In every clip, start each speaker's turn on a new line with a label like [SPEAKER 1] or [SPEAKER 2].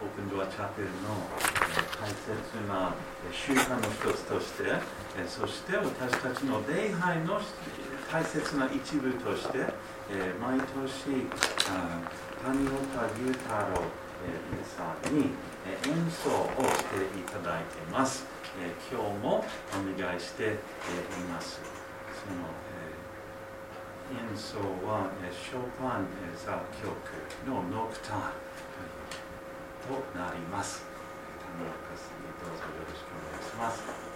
[SPEAKER 1] オープンドアチャペルの大切な習慣の一つとしてそして私たちの礼拝の大切な一部として毎年谷岡龍太郎さんに演奏をしていただいています。今日もお願いしています。その演奏はショパン作曲のノクターンなります。谷岡さんどうぞよろしくお願いします。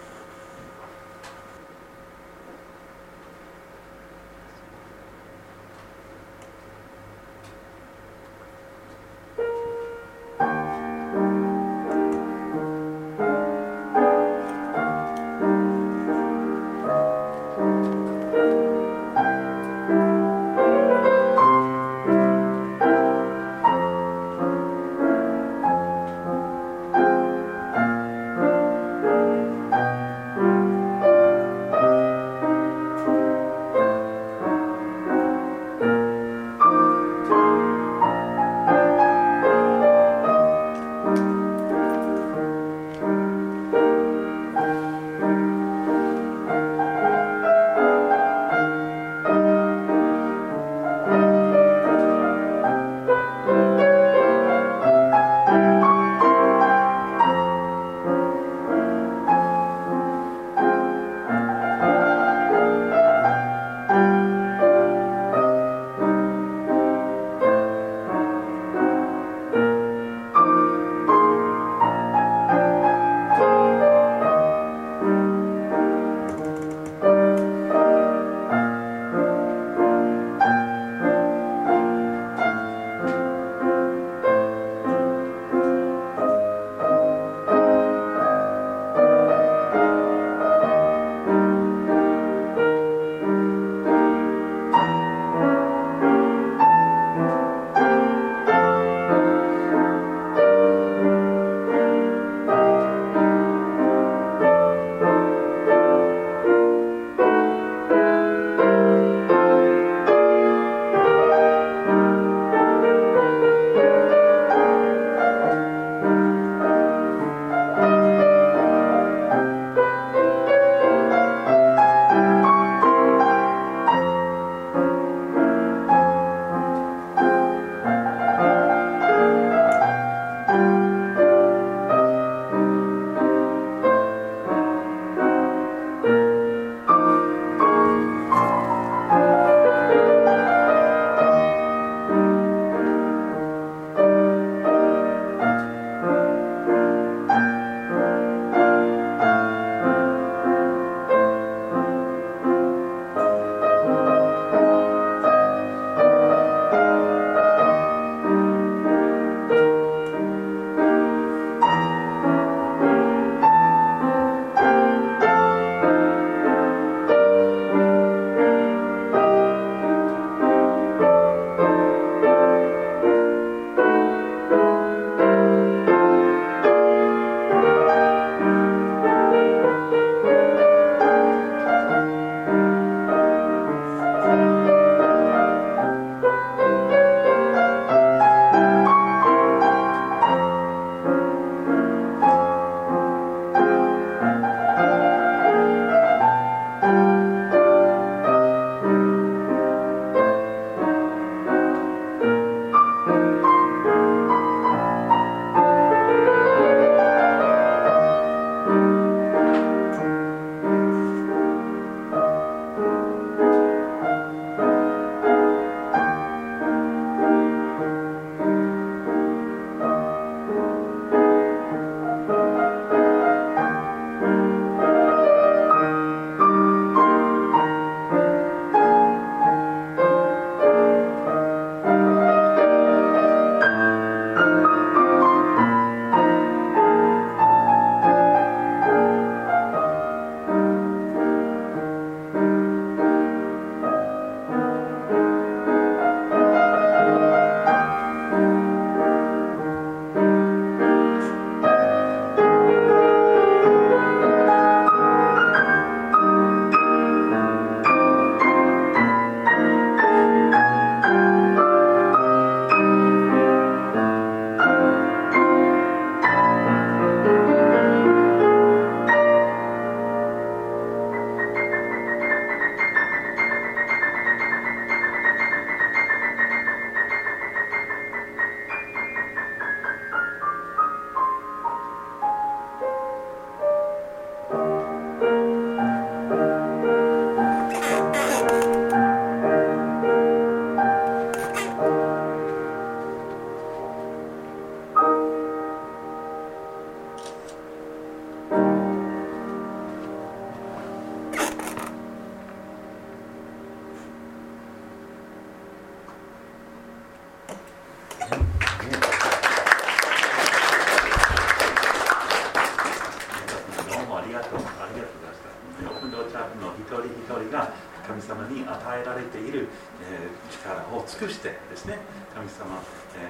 [SPEAKER 1] え力を尽くしてですね神様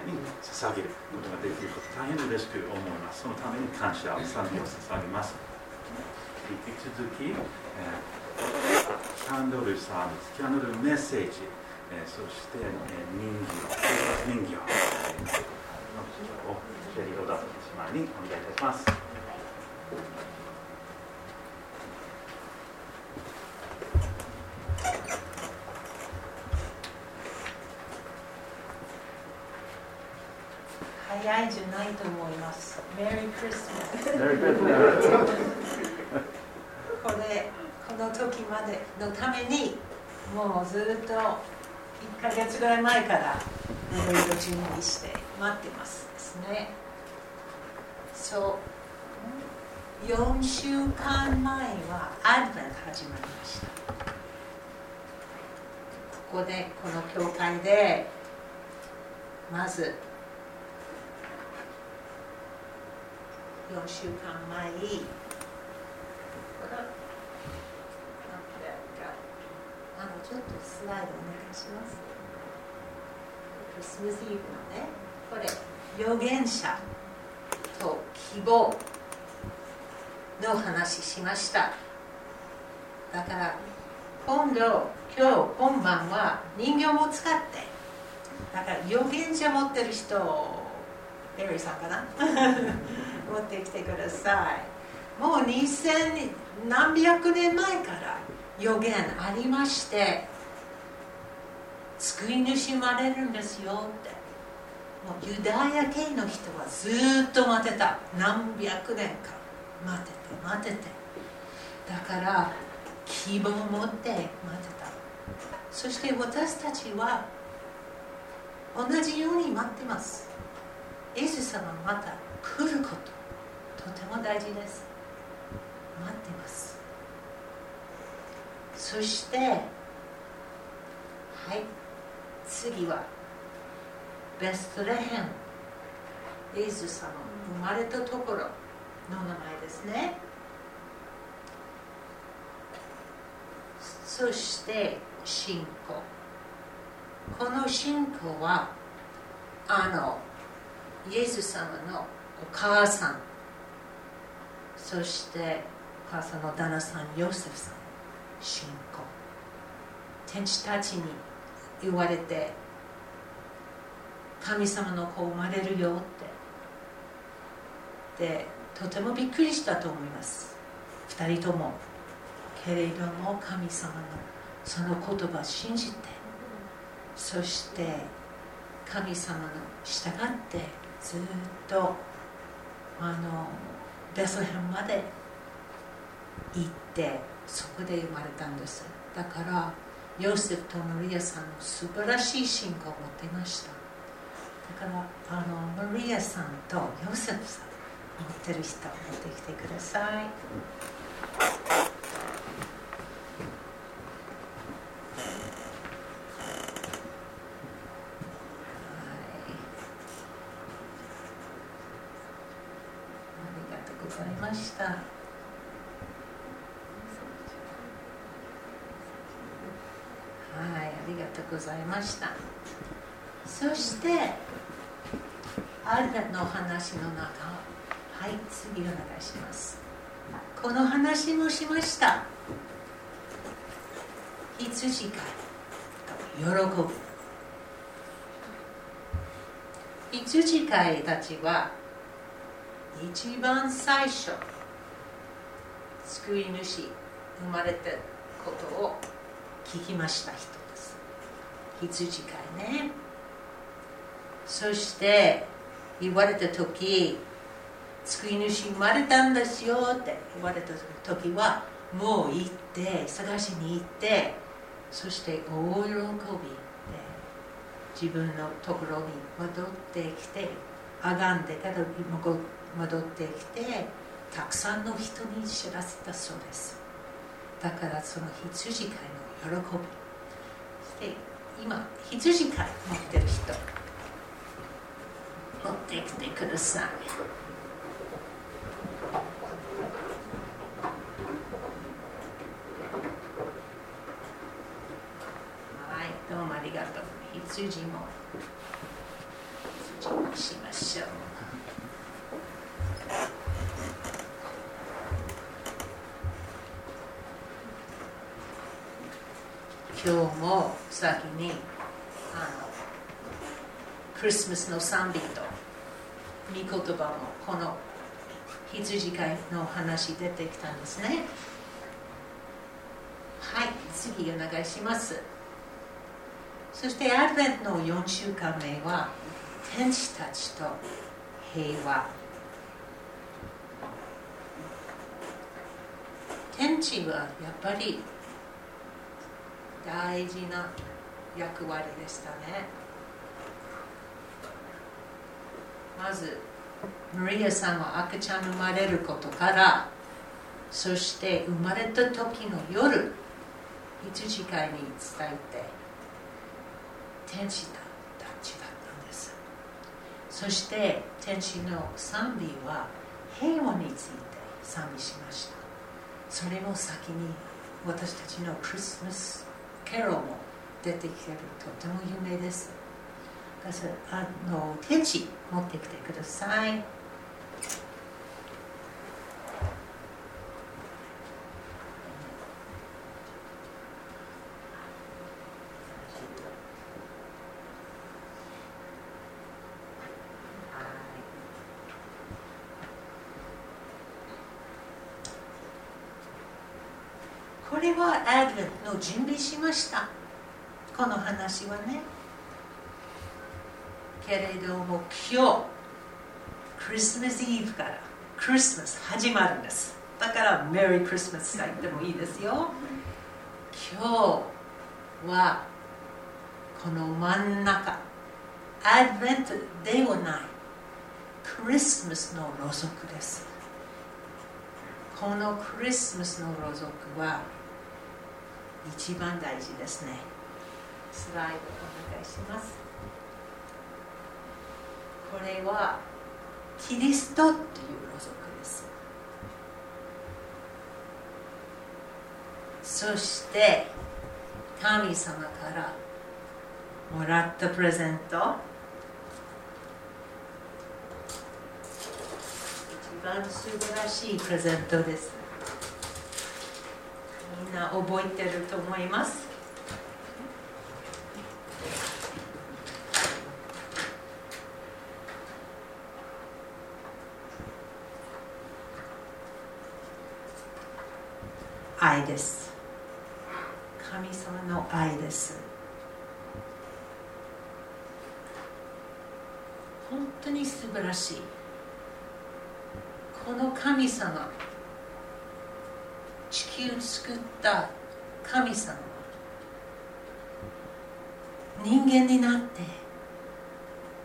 [SPEAKER 1] に捧げることができること大変嬉しく思います。そのために感謝を賛美を捧げます。引き続き、えキャンドルサービスキャンドルメッセージ、えそして、え人形人形、えのをシェリー・オダト姉妹にお願いいたします
[SPEAKER 2] 早いじゃないと思います。メリークリスマス。これ、この時までのために、もうずっと1ヶ月ぐらい前からいろいろ準備して待ってますですね。そう、4週間前はアドベント始まりました。ここで、この教会で、まず、4週間前。あのちょっとスライドお願いします。クリスマスイブのねこれ預言者と希望の話しました。だから今度今日今晩は人形も使って。だから預言者持ってる人ベリーさんかな？持ってきてください。もう2000何百年前から予言ありまして救い主生まれるんですよって。もうユダヤ系の人はずっと待てた。何百年か。待てて待てて。だから希望を持って待てた。そして私たちは同じように待ってます。イエス様また来ること。とても大事です。待ってます。そしてはい次はベストレヘン。イエス様生まれたところの名前ですね。そして信仰。この信仰はあのイエス様のお母さんそしてお母さんの旦那さんヨセフさん信仰天使たちに言われて神様の子生まれるよってでとてもびっくりしたと思います。2人ともけれども神様のその言葉を信じてそして神様の従ってずっとあのベスヘムまで行ってそこで生まれたんです。だからヨセフとマリアさんの素晴らしい信仰を持っていました。だからあのマリアさんとヨセフさん持ってる人持ってきてくださいしたはいありがとうございましたそしてアルダの話の中はい次お願いしますこの話もしました。羊飼いと喜ぶ。羊飼いたちは一番最初救い主生まれたことを聞きました人です。羊飼いね。そして言われた時救い主生まれたんですよって言われた時はもう行って探しに行ってそして大喜びで自分のところに戻ってきてあがんでから戻ってきてたくさんの人に知らせたそうです。だからその羊飼いの喜び。そして今羊飼い持ってる人。持ってきてください。羊も羊もしましょう今日も先にあのクリスマスの賛美と御言葉もこの羊飼いの話出てきたんですね。はい次お願いします。そしてアドベントの4週間目は天使たちと平和。天使はやっぱり大事な役割でしたね。まずマリアさんは赤ちゃん生まれることからそして生まれた時の夜羊飼いに伝えて天使たちだったんです。そして天使の賛美は平和について賛美しました。それも先に私たちのクリスマスケロも出てきてるとても有名です。あの天使持ってきてください。れはアドベントの準備しました。この話はね。けれども今日クリスマスイーブからクリスマス始まるんです。だからメリークリスマスと言ってもいいですよ。今日はこの真ん中アドベントではないクリスマスのろうそくです。このクリスマスのろうそくは一番大事ですね。スライドお願いします。これはキリストというろうそくです。そして神様からもらったプレゼント。一番素晴らしいプレゼントです。みんな覚えてると思います。愛です。神様の愛です。本当に素晴らしい。この神様地球を作った神様は人間になって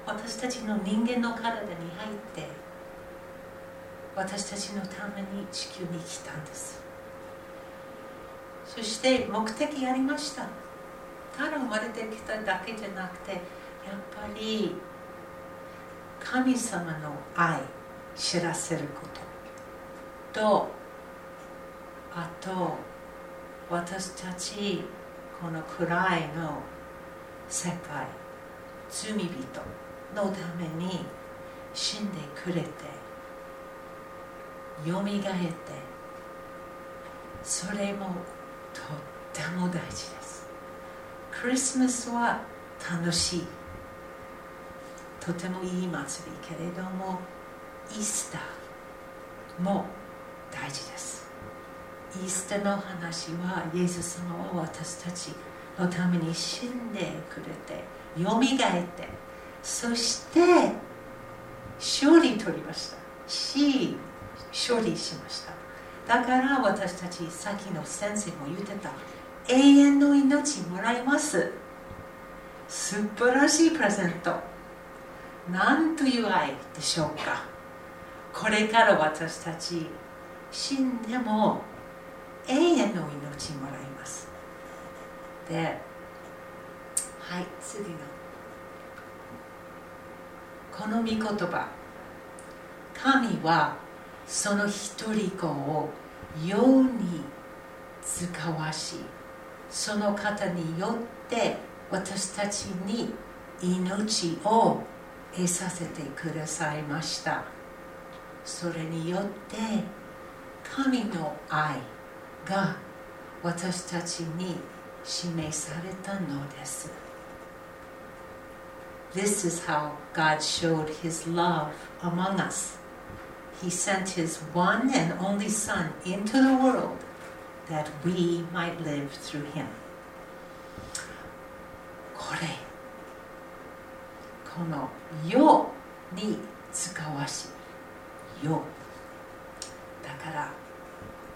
[SPEAKER 2] 私たちの人間の体に入って私たちのために地球に来たんです。そして目的ありました。ただ生まれてきただけじゃなくてやっぱり神様の愛知らせること。とあと私たちこの暗いの世界罪人のために死んでくれてよみがえってそれもとっても大事です。クリスマスは楽しい。とてもいい祭りけれどもイースターも大事です。イースターの話はイエス様は私たちのために死んでくれてよみがえってそして勝利取りました。し勝利しました。だから私たちさっきの先生も言ってた永遠の命もらいます。素晴らしいプレゼント。なんという愛でしょうか。これから私たち死んでも永遠の命もらいます。ではい次の。この御言葉。神はその一人子を世に使わしその方によって私たちに命を得させてくださいました。それによって神の愛が私たちに示されたのです This is how God showed his love among us. He sent his one and only Son into the world that we might live through him. これ、この世に使わし、世。だから、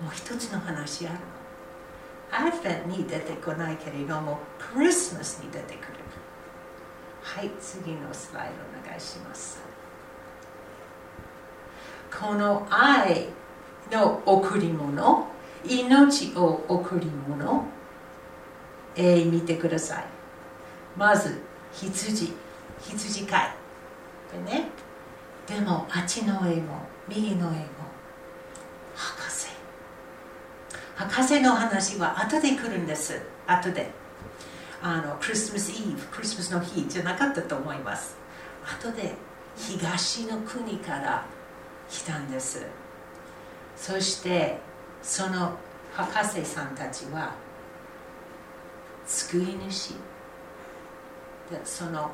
[SPEAKER 2] もう一つの話あるの。アドベンに出てこないけれども、クリスマスに出てくる。はい、次のスライドお願いします。この愛の贈り物、命を贈り物、えー、見てください。まず、羊、羊飼い。でね、でも、あっちの絵も、右の絵も、博士。の話は後で来るんです。後で。あのクリスマスイーブ、クリスマスの日じゃなかったと思います。後で東の国から来たんです。そしてその博士さんたちは救い主でその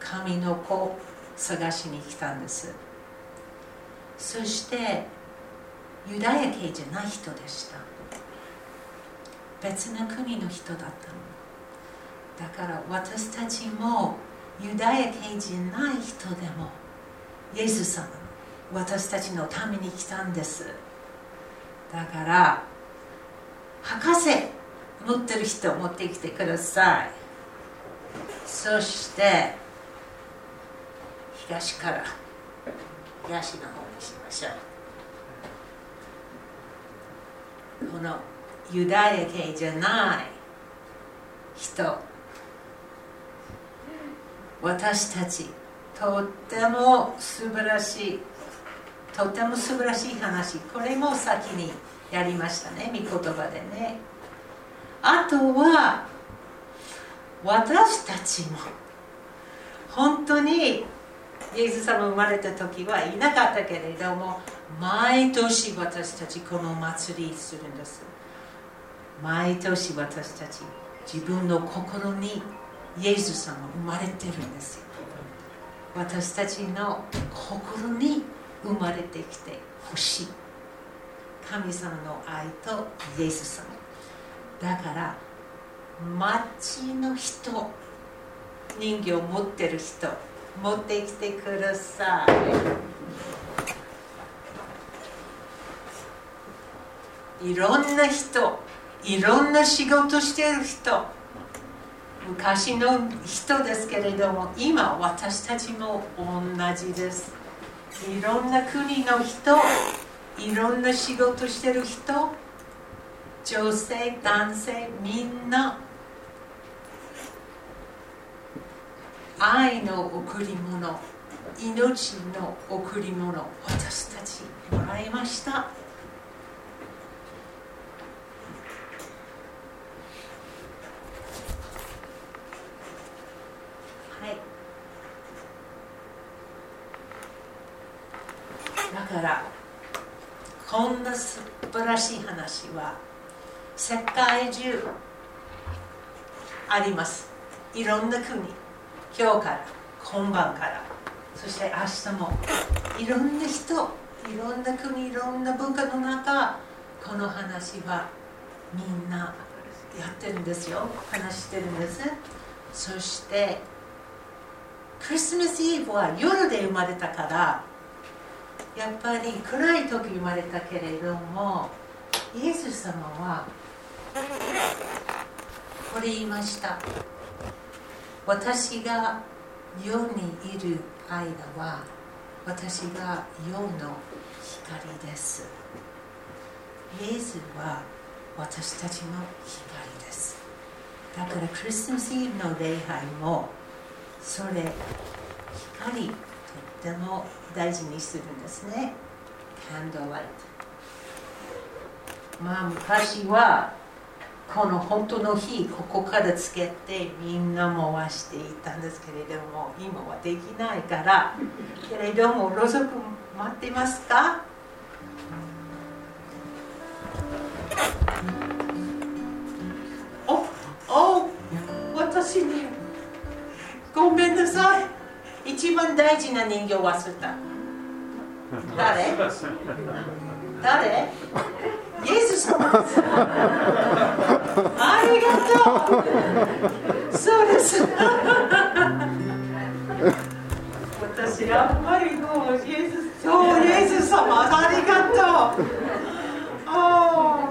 [SPEAKER 2] 神の子を探しに来たんです。そしてユダヤ系じゃない人でした。別な国の人だったの。だから私たちもユダヤ系じゃない人でもイエス様私たちのために来たんですだから博士持ってる人持ってきてくださいそして東から東の方にしましょうこのユダヤ系じゃない人。私たちとっても素晴らしい。とっても素晴らしい話。これも先にやりましたね。御言葉でね。あとは私たちも本当にイエス様生まれた時はいなかったけれども毎年私たちこの祭りするんです。毎年私たち自分の心にイエス様生まれてるんです。よ私たちの心に生まれてきてほしい。神様の愛とイエス様。だから町の人人形を持ってる人持ってきてください。いろんな人いろんな仕事してる人昔の人ですけれども今私たちも同じです。いろんな国の人いろんな仕事してる人女性男性みんな愛の贈り物命の贈り物私たちもらいましたはいだからこんな素晴らしい話は世界中あります。いろんな国今日から今晩から。そして明日も。いろんな人いろんな国いろんな文化の中この話はみんなやってるんですよ。話してるんです。そしてクリスマスイブは夜で生まれたからやっぱり暗い時生まれたけれどもイエス様はこれ言いました。私が世にいる間は私が世の光です。イエスは私たちの光です。だからクリスマスイブの礼拝もそれ光。とても大事にするんですね。キャンドライトまあ昔は
[SPEAKER 3] この本当の火ここからつけてみんな回していたんですけれども今はできないからけれどもろうそく待ってますか？おお私ねごめんなさい。一番大事な人形忘れた。誰？誰？イエス様です。ありがとう。そうです。私やっぱりもうイエスそうイエス様ありがとう。あ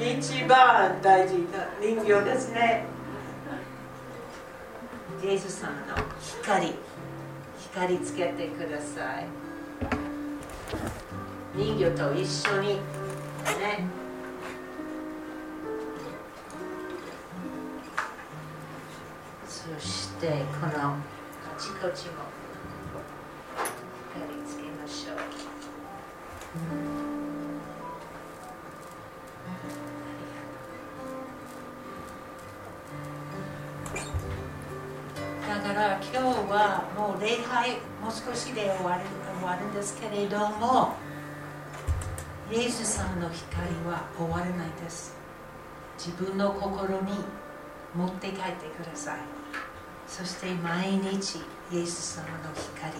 [SPEAKER 3] 一番大事な人形ですね。イエス様の光。光つけてください。人魚と一緒に。ね。そしてこのカチカチもで終わる終わるんですけれどもイエス様の光は終わらないです。自分の心に持って帰ってください。そして毎日イエス様の光。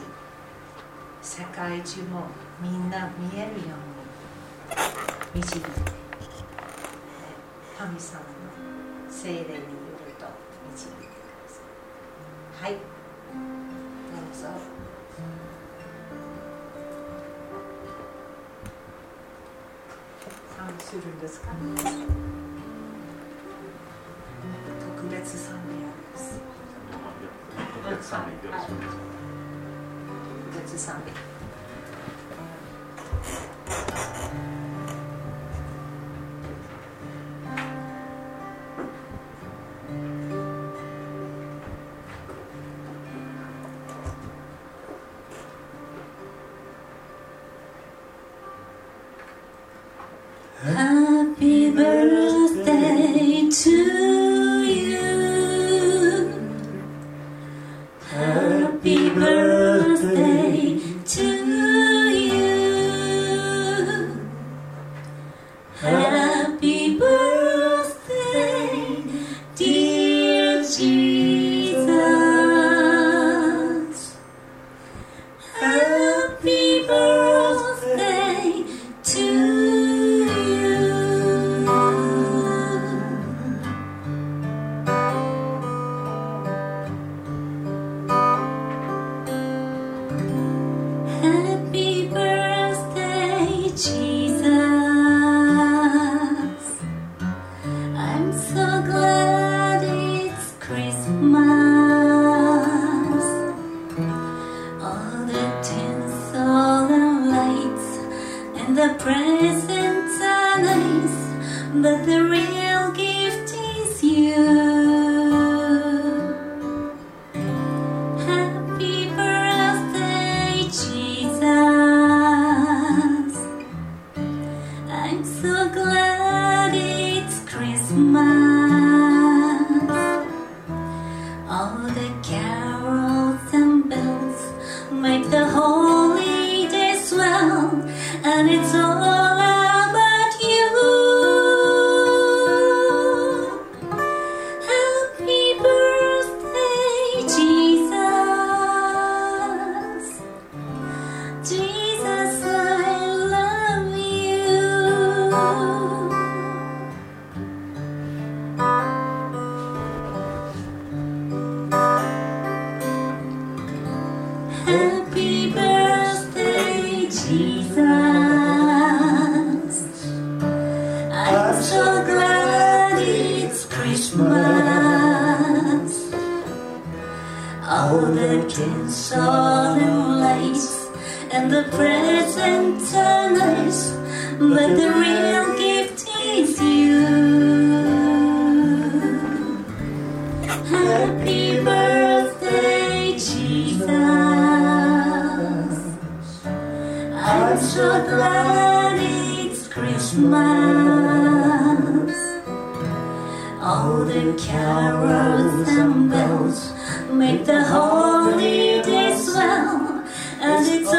[SPEAKER 3] 世界中もみんな見えるように導いて神様の精霊によると導いてください。はい。どうぞ。するんですか？特別賛美あります。
[SPEAKER 1] 特別賛美よろしくお願いします
[SPEAKER 3] 特別賛美
[SPEAKER 4] glad it's Christmas. All the carols and bells make the holiday swell, and it's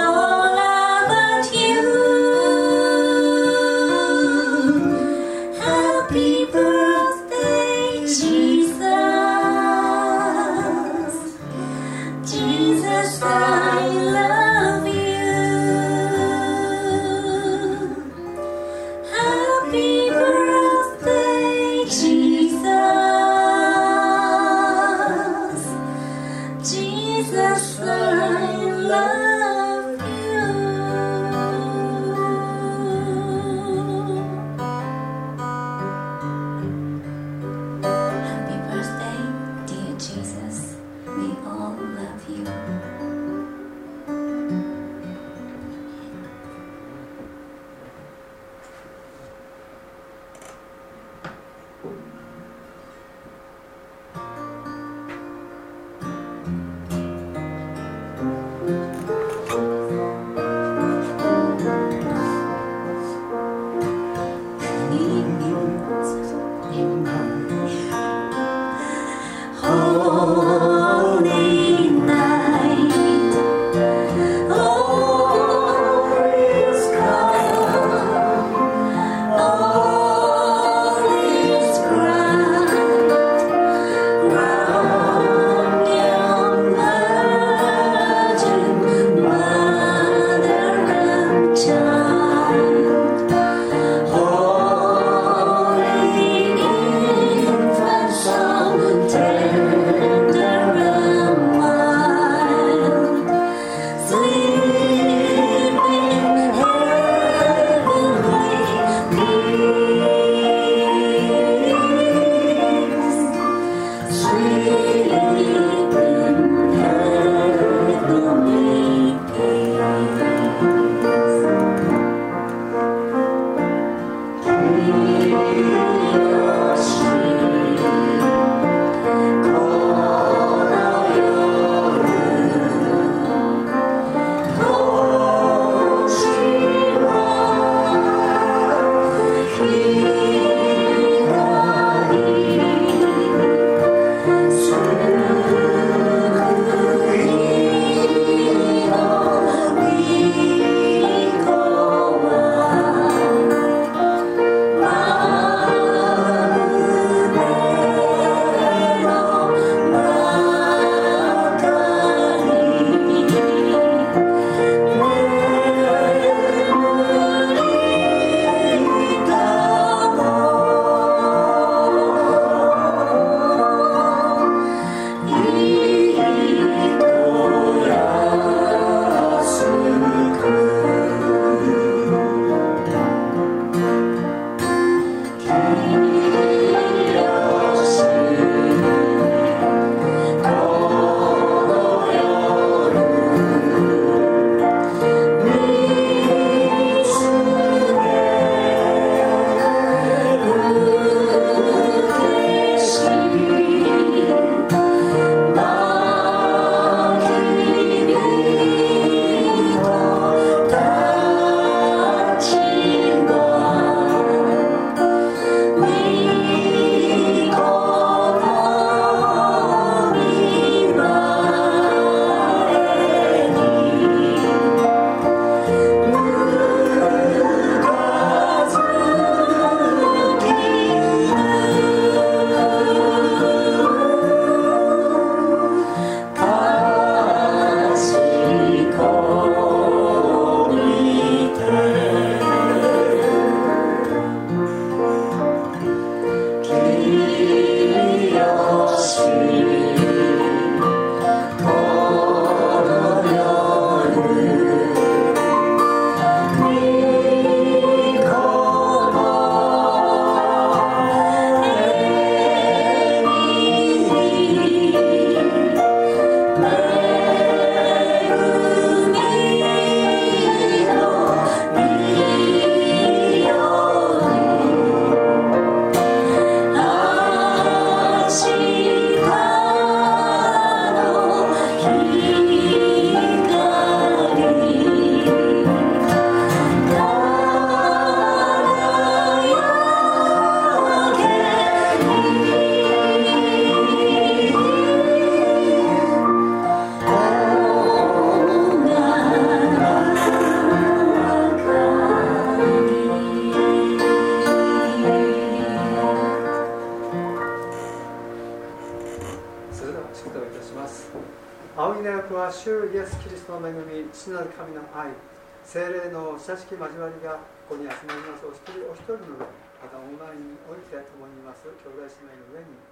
[SPEAKER 5] 親しき交わりがここに集まります。お一人お一人の上にまたオンラインにおいて共にいます兄弟姉妹の上に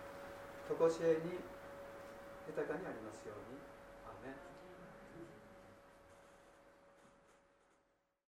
[SPEAKER 5] 常しえに豊かにありますように